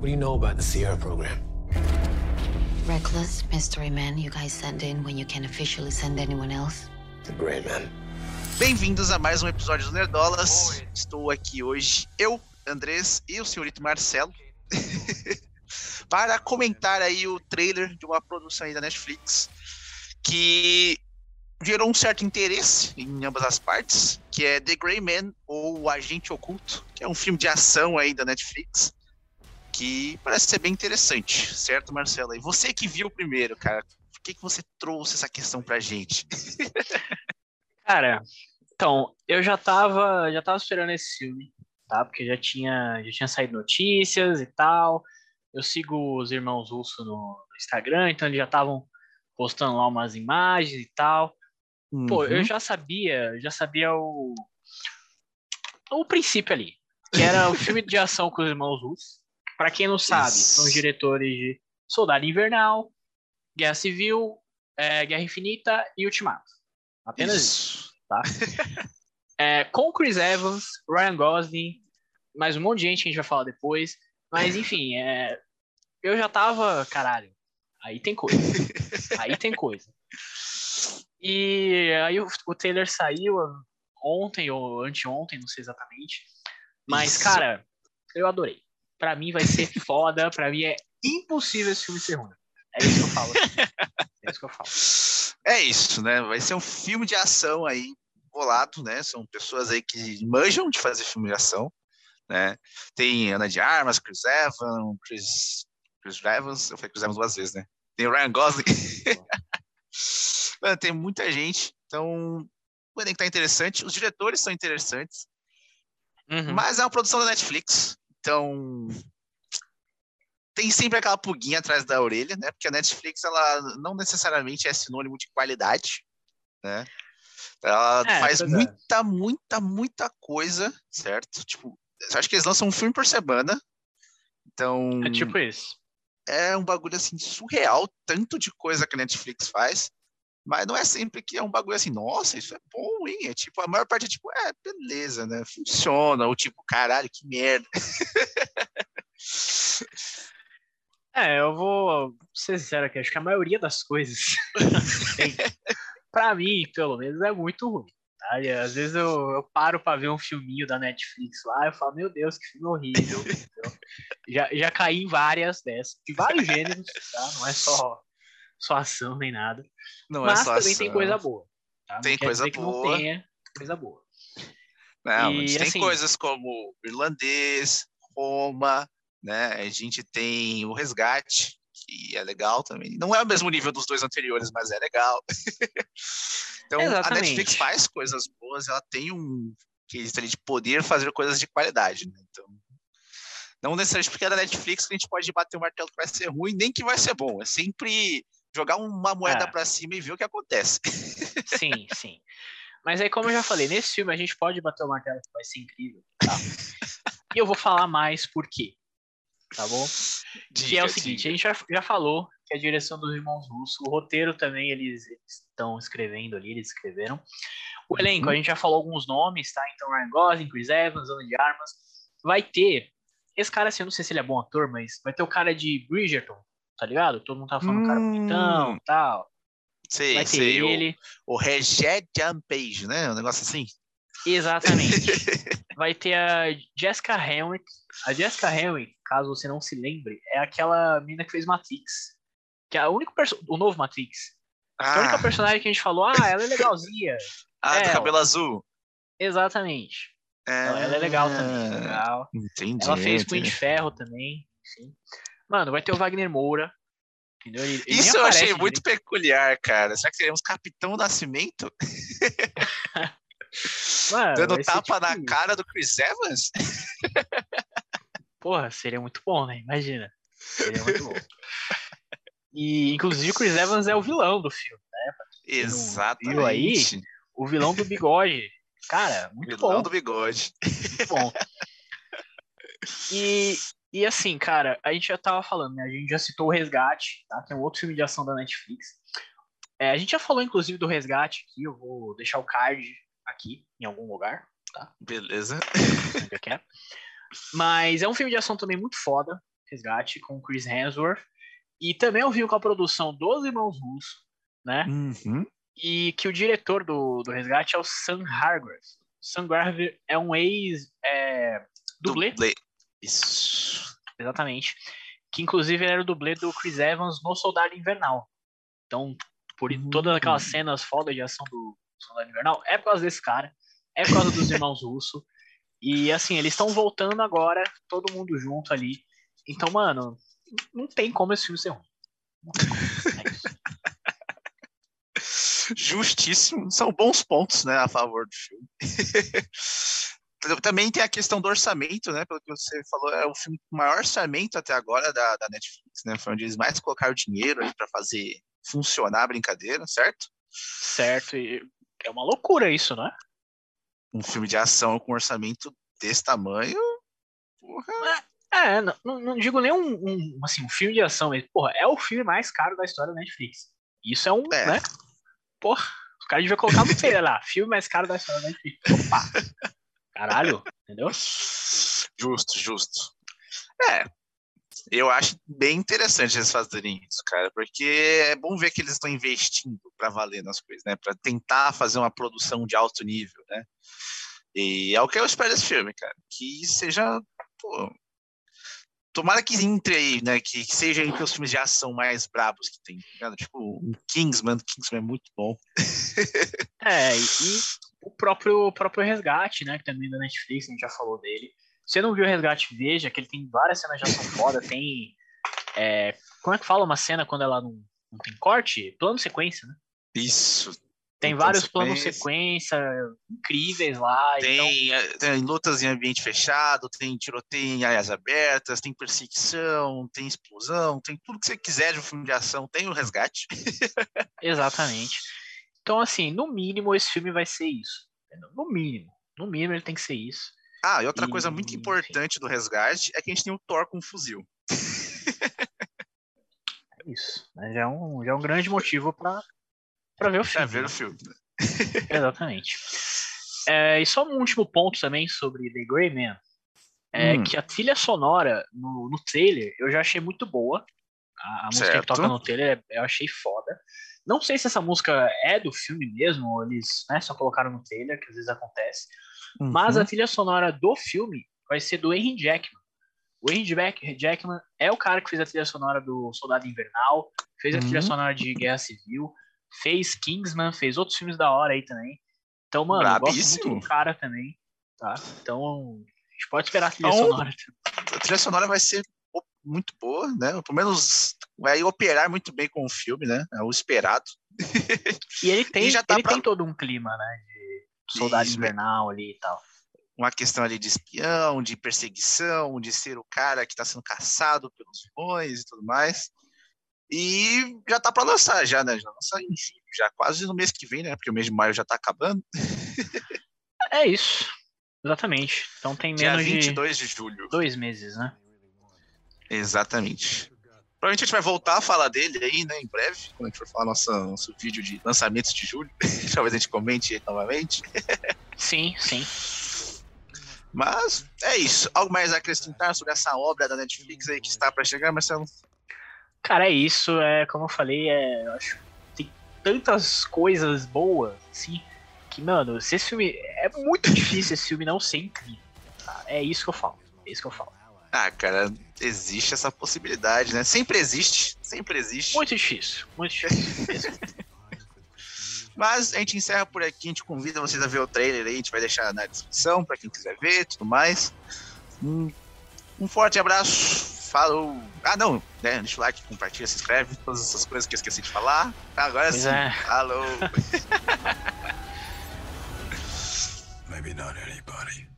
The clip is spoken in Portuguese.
What do you know about the Sierra program? Reckless mystery man you guys send in when you can officially send anyone else? The Gray Man. Bem-vindos a mais um episódio do Nerdolas. Estou aqui hoje, eu, Andrés e o senhorito Marcelo, para comentar aí o trailer de uma produção aí da Netflix que gerou um certo interesse em ambas as partes, que é The Gray Man ou O Agente Oculto, que é um filme de ação aí da Netflix, que parece ser bem interessante, certo, Marcelo? E você que viu primeiro, cara, por que, que você trouxe essa questão pra gente? Cara, então, eu já tava, já tava esperando esse filme, tá? Porque já tinha, já tinha saído notícias e tal. Eu sigo os irmãos Russo no, Instagram, então eles já estavam postando lá umas imagens e tal. Pô, eu Uhum. já sabia, já sabia o o princípio ali, que era o filme de ação com os irmãos Russo. Pra quem não sabe, são os diretores de Soldado Invernal, Guerra Civil, é, Guerra Infinita e Ultimato. Apenas isso. Isso. tá? É, com Chris Evans, Ryan Gosling, mais um monte de gente que a gente vai falar depois. Mas enfim, é, eu já tava, caralho, aí tem coisa. Aí tem coisa. E aí o, o trailer saiu ontem ou anteontem, não sei exatamente. Mas, Isso. cara, eu adorei. Pra mim vai ser foda, pra mim é impossível esse filme ser ruim. É isso que eu falo. É isso que eu falo. É isso, né? Vai ser um filme de ação aí, bolado, né? São pessoas aí que manjam de fazer filme de ação, né? Tem Ana de Armas, Chris Evans, Chris, Chris Evans, eu falei Chris Evans duas vezes, né? Tem o Ryan Gosling. Mano, tem muita gente, então o elenco tá interessante, os diretores são interessantes, Uhum. mas é uma produção da Netflix, então tem sempre aquela pulguinha atrás da orelha, né? Porque a Netflix ela não necessariamente é sinônimo de qualidade, né? Ela É, faz é. muita, muita, muita coisa, certo? Tipo, acho que eles lançam um filme por semana. Então, É tipo isso. é um bagulho assim surreal, tanto de coisa que a Netflix faz, mas não é sempre que é um bagulho assim, nossa, isso é bom, hein? É tipo, a maior parte é tipo, é, beleza, né? Funciona, ou tipo, caralho, que merda. É, eu vou ser sincero aqui, acho que a maioria das coisas pra mim, pelo menos, é muito ruim. Tá? Às vezes eu, eu paro pra ver um filminho da Netflix lá e falo, meu Deus, que filme horrível. já, já caí em várias dessas, de vários gêneros, tá? Não é só, só ação nem nada. Não Mas é só também tem ação. coisa boa. Tá? Tem coisa que boa. Não coisa boa. Não, E, a gente tem assim- coisas como Irlandês, Roma, né? A gente tem o Resgate, que é legal também. Não é o mesmo nível dos dois anteriores, mas é legal. então, a Exatamente. Netflix faz coisas boas, ela tem um quesito ali de poder fazer coisas de qualidade, né? Então, não necessariamente porque é da Netflix que a gente pode bater o martelo que vai ser ruim, nem que vai ser bom. É sempre jogar uma moeda É. pra cima e ver o que acontece. Sim, sim. Mas aí, como eu já falei, nesse filme a gente pode bater o martelo que vai ser incrível, tá? E eu vou falar mais por quê, tá bom? que é Diga, o seguinte, diga. a gente já, já falou que a direção dos irmãos Russo, o roteiro também eles estão escrevendo ali, eles escreveram. O elenco, Uhum. a gente já falou alguns nomes, tá? Então, Ryan Gosling, Chris Evans, Ana de Armas. Vai ter, esse cara assim, eu não sei se ele é bom ator, mas vai ter o cara de Bridgerton, tá ligado? Todo mundo tá falando cara Hum. bonitão e tal. Sei, Vai ter sei, o- ele. o Regé Page, né? Um negócio assim. Exatamente. Vai ter a Jessica Henwick. A Jessica Henwick, caso você não se lembre, é aquela menina que fez Matrix. Que é a única o novo Matrix. A única Ah, personagem que a gente falou, ah, ela é legalzinha. ah, do é, cabelo azul. Exatamente. Ela, ela é legal também. Ah, Legal. Entendi. Ela fez Punho de Ferro também. Enfim. Mano, vai ter o Wagner Moura. Entendeu? Ele- ele Isso eu achei aparece muito direito. peculiar, cara. Será que teremos Capitão Nascimento Mano, dando tapa tipo na isso. cara do Chris Evans? Porra, seria muito bom, né? Imagina. Seria muito bom. E, inclusive, o Chris Evans é o vilão do filme. Exatamente. viu aí? O vilão do bigode. Cara, muito Vilão bom. do bigode. Muito bom. E, e assim, cara, a gente já tava falando, né? A gente já citou o Resgate, tá? Que é um outro filme de ação da Netflix. É, a gente já falou, inclusive, do Resgate aqui. Eu vou deixar o card aqui, em algum lugar. Beleza. onde eu quero. Mas é um filme de ação também muito foda. Resgate, com Chris Hemsworth. E também é um filme com a produção dos irmãos Russo, né? Uhum. E que o diretor do, do Resgate é o Sam Hargrave. Sam Hargrave é um ex é, dublê, Dublê. Isso. exatamente. Que inclusive era o dublê do Chris Evans no Soldado Invernal. Então, por Hum. todas aquelas cenas foda de ação do Soldado Invernal, é por causa desse cara, é por causa dos irmãos Russo. E assim, eles estão voltando agora, todo mundo junto ali. Então, mano, não tem como esse filme ser ruim. Não tem como. É. Justíssimo. São bons pontos, né, a favor do filme. Também tem a questão do orçamento, né? Pelo que você falou, é o filme com maior orçamento até agora da, da Netflix, né? Foi onde eles mais colocaram dinheiro para fazer funcionar a brincadeira, certo? Certo, e é uma loucura isso, né? Um filme de ação com orçamento desse tamanho, porra. É, não, não- não digo nem um, um, assim, um filme de ação, mas, porra, é o filme mais caro da história da Netflix. Isso é um, É. né? Porra, os caras deviam colocar no trailer lá, filme mais caro da história da Netflix. Opa! Caralho, entendeu? Justo, justo. É, eu acho bem interessante eles fazerem isso, cara, porque é bom ver que eles estão investindo para valer nas coisas, né? Para tentar fazer uma produção de alto nível, né? E é o que eu espero desse filme, cara, que seja, pô, tomara que entre aí, né? Que, que seja entre os filmes de ação mais brabos que tem, tá ligado? Tipo, um Kingsman, Kingsman é muito bom. É, e o próprio, o próprio Resgate, né, que também é da Netflix, a gente já falou dele. Se você não viu o Resgate, veja, que ele tem várias cenas de ação foda, tem... é, como é que fala uma cena quando ela não, não tem corte? Plano sequência, né? Isso. Tem Tem vários plano planos sequência incríveis lá. então, Tem, eh, tem lutas em ambiente fechado, tem tiroteio em áreas abertas, tem perseguição, tem explosão, tem tudo que você quiser de um filme de ação, tem o resgate. exatamente. Então, assim, no mínimo esse filme vai ser isso. No mínimo. No mínimo ele tem que ser isso. Ah, e outra coisa muito E, importante do resgate é que a gente tem o Thor com um fuzil. É isso. né? Já é um, já é um grande motivo pra, pra ver o filme. ver né? o filme. Exatamente. É, e só um último ponto também sobre The Grey Man. É Hum. que a trilha sonora no, no trailer eu já achei muito boa. A, a música que toca no trailer eu achei foda. Não sei se essa música é do filme mesmo, ou eles né, só colocaram no trailer, que às vezes acontece. Mas Uhum. a trilha sonora do filme vai ser do Henry Jackman. O Henry Jack- Jackman é o cara que fez a trilha sonora do Soldado Invernal, fez a trilha Uhum. sonora de Guerra Civil, fez Kingsman, fez outros filmes da hora aí também. Então, mano, eu gosto muito do cara também, tá? Então, a gente pode esperar a trilha Então, sonora. A trilha sonora vai ser muito boa, né? Pelo menos vai operar muito bem com o filme, né? É o esperado. E ele tem, E já tá ele pra- tem todo um clima, né? De Soldado Isso, Invernal ali e tal. uma questão ali de espião, de perseguição, de ser o cara que está sendo caçado pelos vilões e tudo mais. E já tá para lançar já, né? Já lança em julho, já quase no mês que vem, né? Porque o mês de maio já tá acabando. É isso. Exatamente. Então tem Dia menos de 22 de julho. dois meses, né? Exatamente. Provavelmente a gente vai voltar a falar dele aí, né, em breve, quando a gente for falar nossa, nosso vídeo de lançamentos de julho. Talvez a gente comente novamente. Sim, sim. Mas é isso. Algo mais a acrescentar sobre essa obra da Netflix aí que está para chegar, Marcelo? Cara, é isso. É, como eu falei, é, eu acho tem tantas coisas boas, assim, que, mano, se esse filme. É muito difícil esse filme não ser incrível. tá? É isso que eu falo. É isso que eu falo. Ah, cara, existe essa possibilidade, né? Sempre existe, sempre existe. Muito difícil. Muito difícil. Mas a gente encerra por aqui, a gente convida vocês a ver o trailer aí, a gente vai deixar na descrição para quem quiser ver tudo mais. Um, um forte abraço, falou. Ah, não, né? Deixa o like, compartilha, se inscreve, todas essas coisas que eu esqueci de falar. Agora Pois sim, é. falou. Maybe not anybody.